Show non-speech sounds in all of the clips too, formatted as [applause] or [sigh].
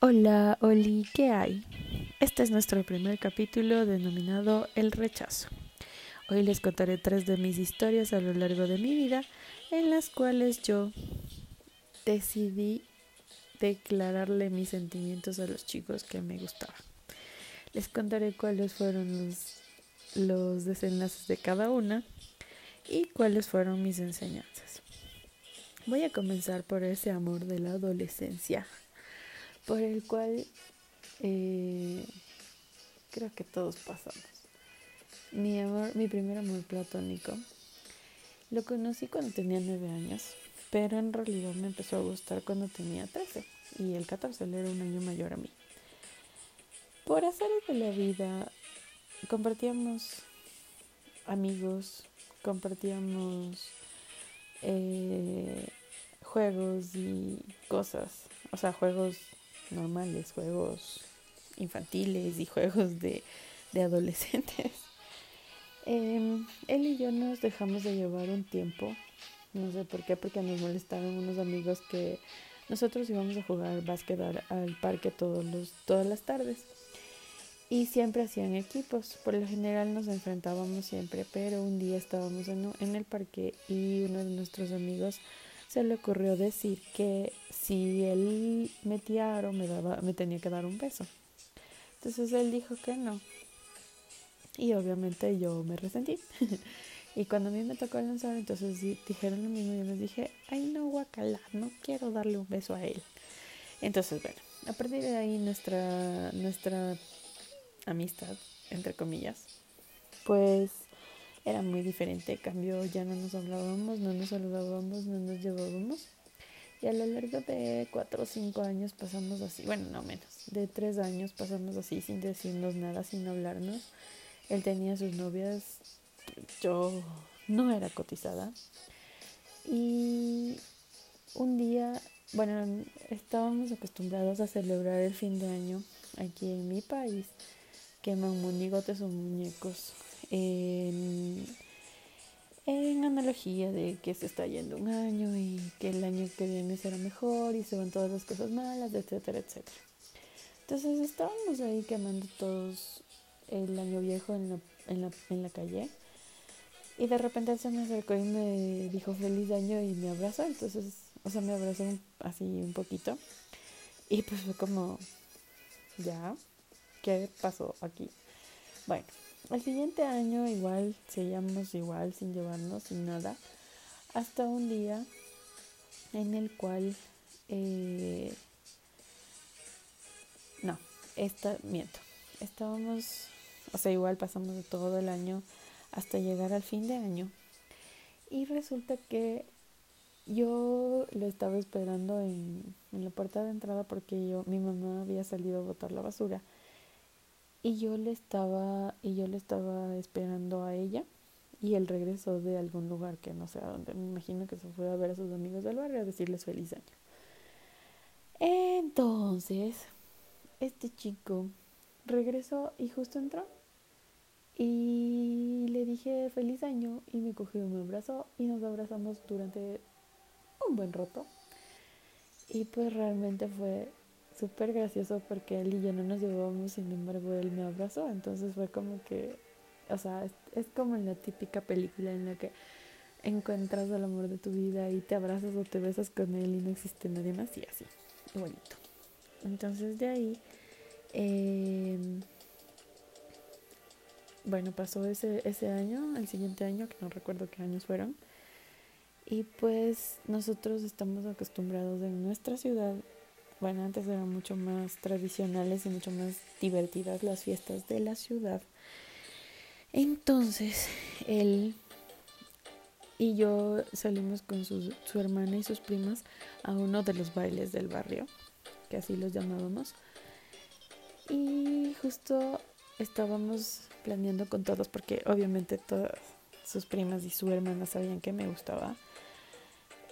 Hola, Oli, ¿qué hay? Este es nuestro primer capítulo denominado El rechazo. Hoy les contaré tres de mis historias a lo largo de mi vida en las cuales yo decidí declararle mis sentimientos a los chicos que me gustaban. Les contaré cuáles fueron los, los desenlaces de cada una y cuáles fueron mis enseñanzas. Voy a comenzar por ese amor de la adolescencia por el cual eh, creo que todos pasamos. Mi amor, mi primer amor platónico, lo conocí cuando tenía nueve años, pero en realidad me empezó a gustar cuando tenía 13 y el 14 era un año mayor a mí. Por hacer de la vida, compartíamos amigos, compartíamos eh, juegos y cosas, o sea, juegos normales, juegos infantiles y juegos de, adolescentes. [laughs] Em, él y yo nos dejamos de llevar un tiempo, no sé por qué, porque nos molestaron unos amigos que nosotros íbamos a jugar básquet al, parque todos los, todas las tardes y siempre hacían equipos. Por lo general nos enfrentábamos siempre, pero un día estábamos en, en el parque y uno de nuestros amigos se le ocurrió decir que si él metía aro me, daba, me tenía que dar un beso. Entonces él dijo que no. Y obviamente yo me resentí. [laughs] y cuando a mí me tocó lanzar, entonces dijeron lo mismo. Yo les dije, ay no, guacala, no quiero darle un beso a él. Entonces, bueno, a partir de ahí nuestra, nuestra amistad, entre comillas, pues era muy diferente. Cambió, ya no nos hablábamos, no nos saludábamos, no nos llevábamos. Y a lo largo de cuatro o cinco años pasamos así, bueno, no menos, de tres años pasamos así sin decirnos nada, sin hablarnos. Él tenía sus novias, yo no era cotizada. Y un día, bueno, estábamos acostumbrados a celebrar el fin de año aquí en mi país. Queman monigotes o muñecos en, analogía de que se está yendo un año y que el año que viene será mejor y se van todas las cosas malas, etcétera, etcétera. Entonces estábamos ahí quemando todos el año viejo en la, en la, en la calle. Y de repente él se me acercó y me dijo feliz año y me abrazó. Entonces, o sea, me abrazó así un poquito. Y pues fue como, ya, ¿qué pasó aquí? Bueno, el siguiente año igual seguíamos igual sin llevarnos sin nada hasta un día en el cual eh, no esta miento estábamos o sea igual pasamos de todo el año hasta llegar al fin de año. Y resulta que yo lo estaba esperando en, en la puerta de entrada porque yo mi mamá había salido a botar la basura y yo le estaba y yo le estaba esperando a ella y él regresó de algún lugar que no sé a dónde me imagino que se fue a ver a sus amigos del barrio a decirles feliz año. Entonces este chico regresó y justo entró y le dije feliz año y me cogió me abrazó y nos abrazamos durante un buen rato. Y pues realmente fue súper gracioso porque él y yo no nos llevábamos, sin embargo él me abrazó, entonces fue como que, o sea, es, como en la típica película en la que encuentras el amor de tu vida y te abrazas o te besas con él y no existe nadie más y así, bonito. Entonces de ahí, em, bueno, pasó ese, ese año, el siguiente año, que no recuerdo qué años fueron. Y pues nosotros estamos acostumbrados en nuestra ciudad bueno, antes eran mucho más tradicionales y mucho más divertidas las fiestas de la ciudad. Entonces, él y yo salimos con su, hermana y sus primas a uno de los bailes del barrio, que así los llamábamos. Y justo estábamos planeando con todos, porque obviamente todas sus primas y su hermana sabían que me gustaba.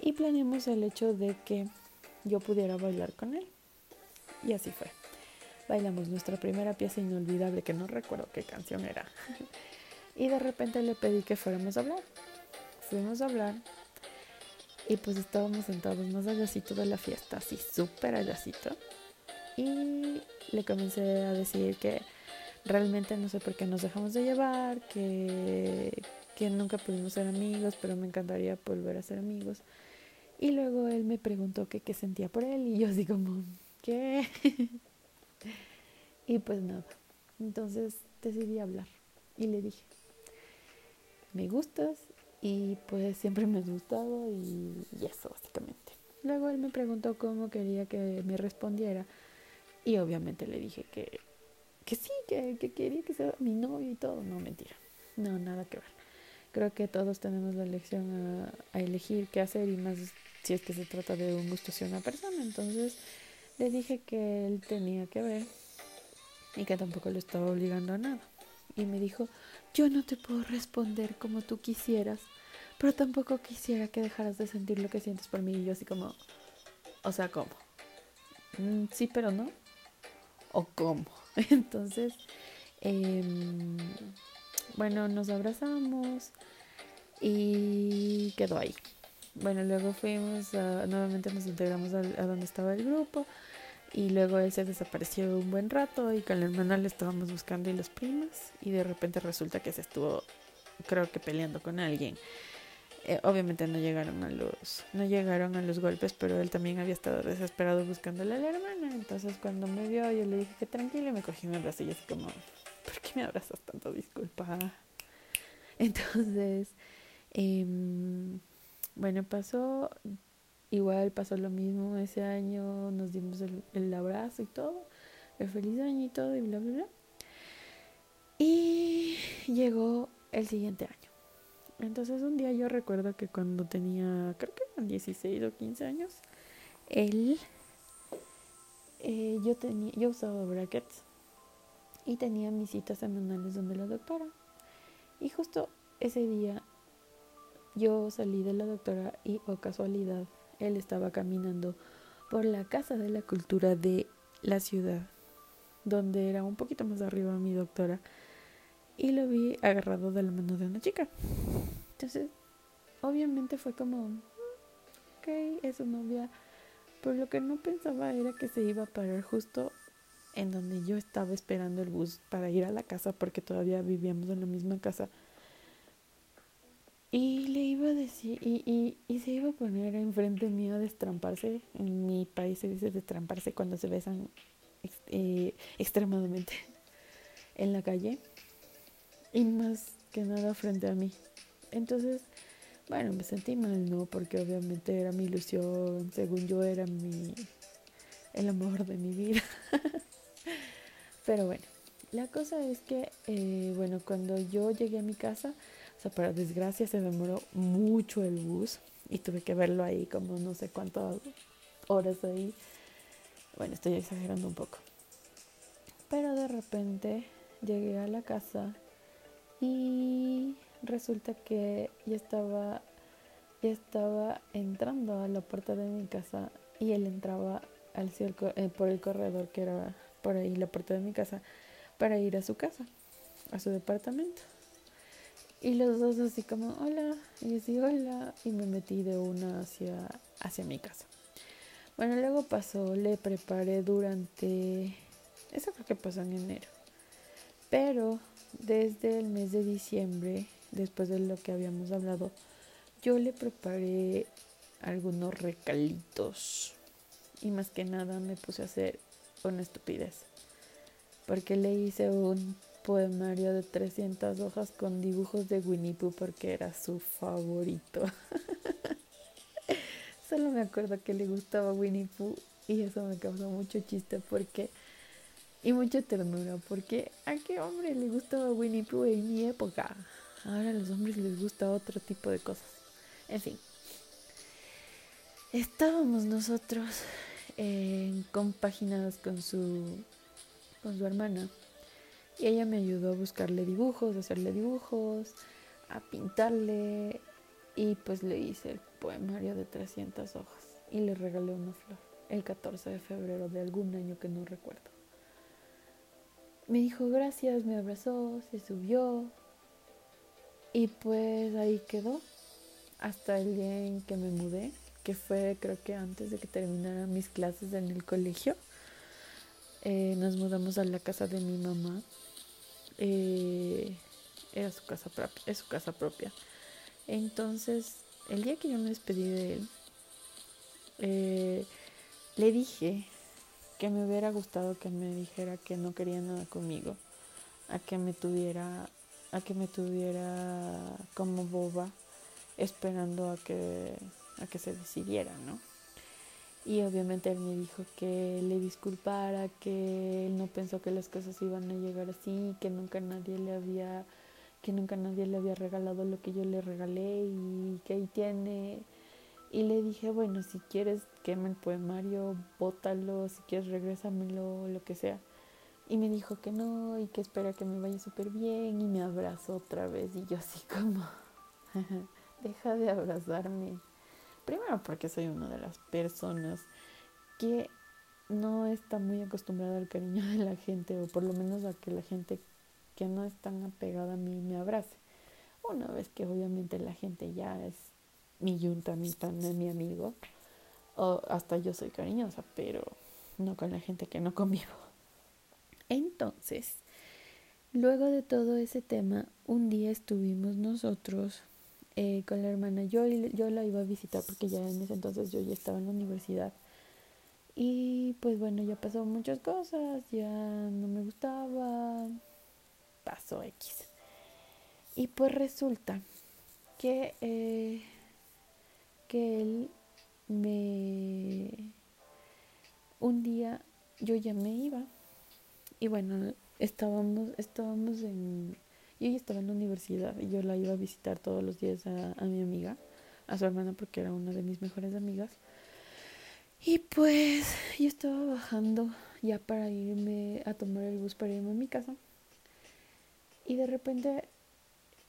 Y planeamos el hecho de que yo pudiera bailar con él. Y así fue. Bailamos nuestra primera pieza inolvidable, que no recuerdo qué canción era. [laughs] y de repente le pedí que fuéramos a hablar. Fuimos a hablar. Y pues estábamos sentados más allácito de la fiesta, así súper allácito. Y le comencé a decir que realmente no sé por qué nos dejamos de llevar, que, que nunca pudimos ser amigos, pero me encantaría volver a ser amigos. Y luego él me preguntó qué sentía por él y yo así como, ¿qué? [laughs] y pues nada, entonces decidí hablar y le dije, me gustas y pues siempre me has gustado y, eso básicamente. Luego él me preguntó cómo quería que me respondiera y obviamente le dije que, que sí, que, quería que sea mi novio y todo. No, mentira. No, nada que ver. Creo que todos tenemos la elección a, a elegir qué hacer y más si es que se trata de un gusto hacia una persona. Entonces le dije que él tenía que ver y que tampoco lo estaba obligando a nada. Y me dijo, yo no te puedo responder como tú quisieras, pero tampoco quisiera que dejaras de sentir lo que sientes por mí. Y yo así como, o sea, ¿cómo? Mm, sí, pero no. ¿O cómo? [laughs] Entonces, em, bueno, nos abrazamos y quedó ahí. Bueno, luego fuimos, nuevamente nos integramos a, a donde estaba el grupo y luego él se desapareció un buen rato y con la hermana le estábamos buscando y los primos y de repente resulta que se estuvo creo que peleando con alguien. Eh, obviamente no llegaron a los no llegaron a los golpes, pero él también había estado desesperado buscándole a la hermana. Entonces cuando me vio yo le dije que tranquilo me cogí mi brazo y así como, ¿por qué me abrazas tanto? Disculpa. [laughs] Entonces, em, bueno, pasó Igual pasó lo mismo ese año, nos dimos el, abrazo y todo, el feliz año y todo y bla, bla, bla. Y llegó el siguiente año. Entonces un día yo recuerdo que cuando tenía, creo que eran 16 o 15 años, él, eh, yo, tenía, yo usaba brackets y tenía mis citas semanales donde la doctora. Y justo ese día yo salí de la doctora y, o casualidad, él estaba caminando por la Casa de la Cultura de la ciudad, donde era un poquito más arriba mi doctora, y lo vi agarrado de la mano de una chica. Entonces, obviamente fue como, ok, es su novia, pero lo que no pensaba era que se iba a parar justo en donde yo estaba esperando el bus para ir a la casa, porque todavía vivíamos en la misma casa y le iba a decir, y, y, y se iba a poner enfrente mío a destramparse. En mi país se dice destramparse cuando se besan eh, extremadamente [laughs] en la calle. Y más que nada frente a mí. Entonces, bueno, me sentí mal, ¿no? Porque obviamente era mi ilusión, según yo era mi el amor de mi vida. [laughs] Pero bueno, la cosa es que, eh, bueno, cuando yo llegué a mi casa, sea, para desgracia se demoró mucho el bus y tuve que verlo ahí como no sé cuántas horas ahí. Bueno, estoy exagerando un poco. Pero de repente llegué a la casa y resulta que ya estaba ya estaba entrando a la puerta de mi casa y él entraba al eh, por el corredor que era por ahí la puerta de mi casa para ir a su casa, a su departamento. Y los dos así como, hola, y yo hola, y me metí de una hacia, hacia mi casa. Bueno, luego pasó, le preparé durante, eso creo que pasó en enero, pero desde el mes de diciembre, después de lo que habíamos hablado, yo le preparé algunos recalitos y más que nada me puse a hacer una estupidez, porque le hice un poemario de 300 hojas con dibujos de Winnie Pooh porque era su favorito. [laughs] Solo me acuerdo que le gustaba Winnie Pooh y eso me causó mucho chiste porque y mucha ternura porque a qué hombre le gustaba Winnie Pooh en mi época. Ahora a los hombres les gusta otro tipo de cosas. En fin. Estábamos nosotros eh, compaginados con su con su hermana y ella me ayudó a buscarle dibujos, a hacerle dibujos, a pintarle y pues le hice el poemario de 300 hojas y le regalé una flor el 14 de febrero de algún año que no recuerdo. Me dijo gracias, me abrazó, se subió y pues ahí quedó hasta el día en que me mudé, que fue creo que antes de que terminaran mis clases en el colegio. eh, nos mudamos a la casa de mi mamá. Eh, era su casa propia, es su casa propia. Entonces, el día que yo me despedí de él, eh, le dije que me hubiera gustado que me dijera que no quería nada conmigo, a que me tuviera, a que me tuviera como boba, esperando a que, a que se decidiera, ¿no? Y obviamente él me dijo que le disculpara, que él no pensó que las cosas iban a llegar así, que nunca nadie le había, que nunca nadie le había regalado lo que yo le regalé y que ahí tiene. Y le dije, bueno, si quieres quema el poemario, bótalo, si quieres regrésamelo, lo que sea. Y me dijo que no y que espera que me vaya súper bien y me abrazó otra vez y yo así como, [laughs] deja de abrazarme. Primero porque soy una de las personas que no está muy acostumbrada al cariño de la gente, o por lo menos a que la gente que no es tan apegada a mí me abrace. Una vez que obviamente la gente ya es mi yunta, mi mi amigo, o hasta yo soy cariñosa, pero no con la gente que no conmigo. Entonces, luego de todo ese tema, un día estuvimos nosotros eh, con la hermana. Yo, yo la iba a visitar porque ya en ese entonces yo ya estaba en la universidad. Y pues bueno, ya pasó muchas cosas, ya no me gustaba, pasó X. Y pues resulta que, eh, que él me... Un día yo ya me iba. Y bueno, estábamos, estábamos en yo ya estaba en la universidad y yo la iba a visitar todos los días a, mi amiga, a su hermana porque era una de mis mejores amigas. Y pues yo estaba bajando ya para irme a tomar el bus para irme a mi casa. Y de repente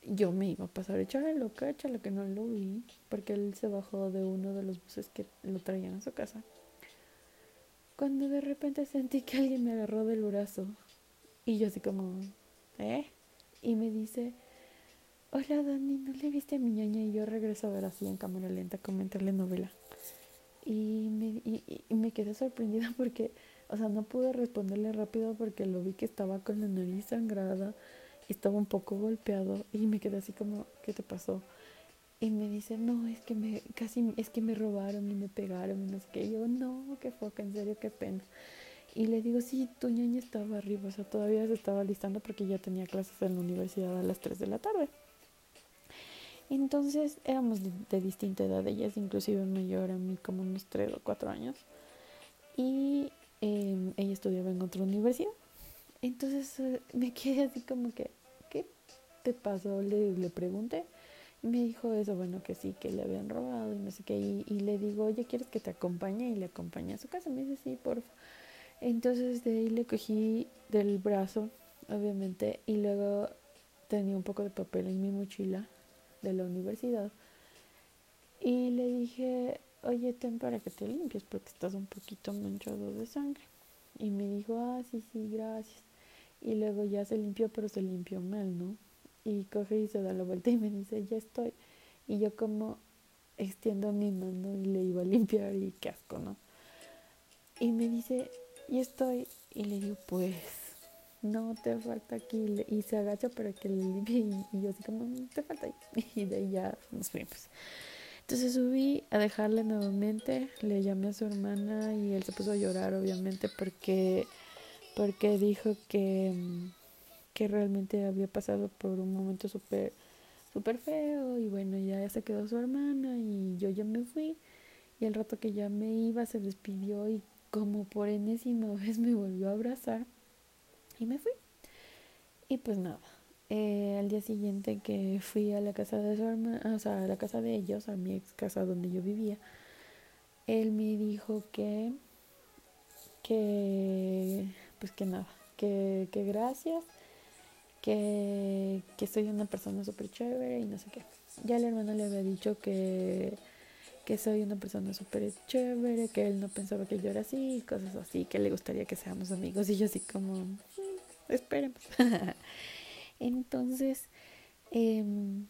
yo me iba a pasar echarle loca, echarle que no lo vi, porque él se bajó de uno de los buses que lo traían a su casa. Cuando de repente sentí que alguien me agarró del brazo. Y yo así como, ¿eh? Y me dice, hola Dani, ¿no le viste a mi ñaña? Y yo regreso a ver así en cámara lenta, comentarle novela. Y me, y, me quedé sorprendida [laughs] porque, o sea, no pude responderle rápido porque lo vi que estaba con la nariz sangrada, estaba un poco golpeado y me quedé así como, ¿qué te pasó? Y me dice, no, es que me, casi, es que me robaron y me pegaron y no sé qué. Y yo, no, qué foca, en serio, qué pena. Y le digo, sí, tu ñaña estaba arriba, o sea, todavía se estaba listando porque ya tenía clases en la universidad a las 3 de la tarde. Entonces éramos de, distinta edad, ella es inclusive mayor a mí, como unos 3 o 4 años. Y em, ella estudiaba en otra universidad. Entonces eh, me quedé así como que, ¿qué te pasó? Le, le pregunté. Y me dijo eso, bueno, que sí, que le habían robado y no sé qué. Y, y le digo, oye, ¿quieres que te acompañe? Y le acompañé a su casa. Me dice, sí, por favor. Entonces de ahí le cogí del brazo, obviamente, y luego tenía un poco de papel en mi mochila de la universidad. Y le dije, oye, ten para que te limpies porque estás un poquito manchado de sangre. Y me dijo, ah, sí, sí, gracias. Y luego ya se limpió, pero se limpió mal, ¿no? Y coge y se da la vuelta y me dice, ya estoy. Y yo como extiendo mi mano y le iba a limpiar y qué asco, ¿no? Y me dice, y estoy, y le digo, pues, no te falta aquí. Y se agacha para que le limpie. Y, yo así como, te falta. [laughs] Y de ahí ya nos fuimos. Entonces subí a dejarle nuevamente, le llamé a su hermana y él se puso a llorar obviamente porque, porque dijo que, que realmente había pasado por un momento súper super feo y bueno, ya se quedó su hermana y yo ya me fui y el rato que ya me iba se despidió y como por enésima [laughs] vez me volvió a abrazar y me fui. Y pues nada, eh, al día siguiente que fui a la casa de su hermana, o sea, a la casa de ellos, a mi ex casa donde yo vivía, él me dijo que, que, pues que nada, que, que gracias, que, que soy una persona súper chévere y no sé qué. Ya el hermano le había dicho que que soy una persona súper chévere, que él no pensaba que yo era así, cosas así, que le gustaría que seamos amigos. Y yo así como, mm, esperemos. [laughs] Entonces, em,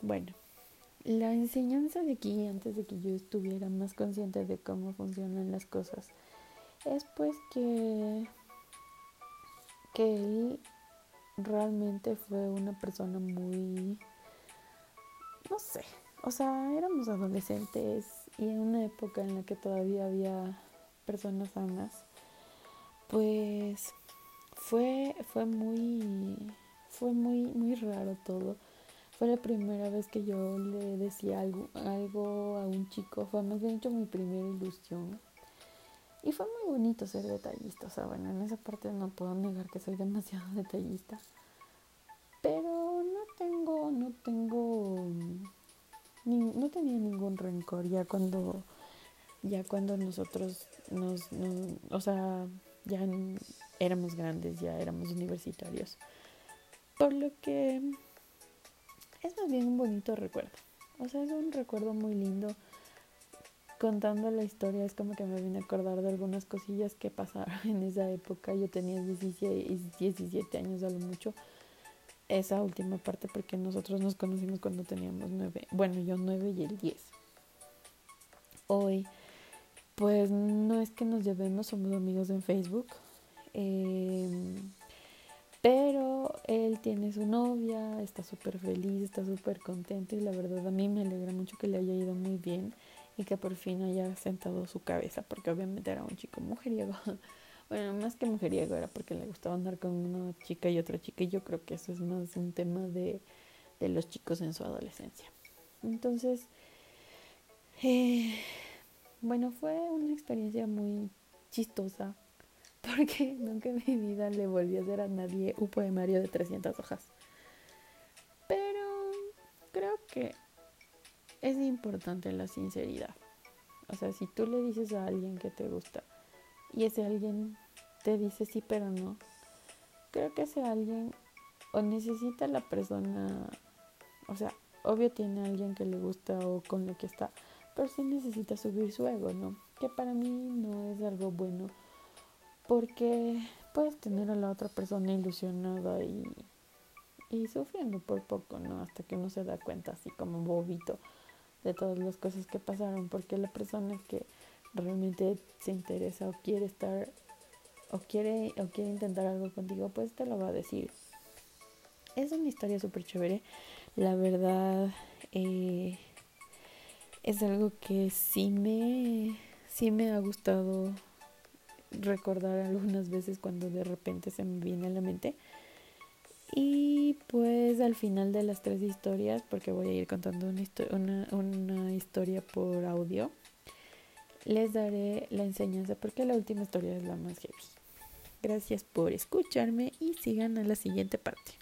bueno, la enseñanza de aquí, antes de que yo estuviera más consciente de cómo funcionan las cosas, es pues que, que él realmente fue una persona muy, no sé, o sea, éramos adolescentes y en una época en la que todavía había personas sanas, pues fue, fue muy, fue muy, muy raro todo. Fue la primera vez que yo le decía algo, algo a un chico, fue más bien hecho mi primera ilusión. Y fue muy bonito ser detallista, o sea, bueno, en esa parte no puedo negar que soy demasiado [laughs] detallista. Pero no tengo, no tengo, no tenía ningún rencor ya cuando, ya cuando nosotros nos, o sea, ya éramos grandes, ya éramos universitarios. Por lo que es más bien un bonito recuerdo. O sea, es un recuerdo muy lindo contando la historia es como que me vine a acordar de algunas cosillas que pasaron [laughs] en esa época. Yo tenía 17, 17 años a lo mucho. Esa última parte porque nosotros nos conocimos cuando teníamos 9. Bueno, yo 9 y el 10. Hoy, pues no es que nos llevemos, somos amigos en Facebook. Eh, pero él tiene su novia, está súper feliz, está súper contento y la verdad a mí me alegra mucho que le haya ido muy bien y que por fin haya sentado su cabeza, porque obviamente era un chico mujeriego. [laughs] bueno, más que mujeriego era porque le gustaba andar con una chica y otra chica y yo creo que eso es más un tema de, de los chicos en su adolescencia. Entonces, eh, bueno, fue una experiencia muy chistosa [laughs] porque nunca en mi vida le volví a hacer a nadie un poemario de 300 hojas. Pero creo que es importante la sinceridad. O sea, si tú le dices a alguien que te gusta y ese alguien te dice sí pero no, creo que ese alguien o necesita la persona, o sea, obvio tiene a alguien que le gusta o con lo que está, pero sí necesita subir su ego, ¿no? Que para mí no es algo bueno porque puedes tener a la otra persona ilusionada y, y sufriendo por poco, ¿no? Hasta que uno se da cuenta así como bobito de todas las cosas que pasaron, porque la persona que realmente se interesa o quiere estar o quiere o quiere intentar algo contigo, pues te lo va a decir. Es una historia súper chévere. La verdad eh, es algo que sí me sí me ha gustado recordar algunas veces cuando de repente se me viene a la mente. Y pues al final de las tres historias, porque voy a ir contando una, una, historia por audio, les daré la enseñanza porque la última historia es la más heavy. Gracias por escucharme y sigan a la siguiente parte.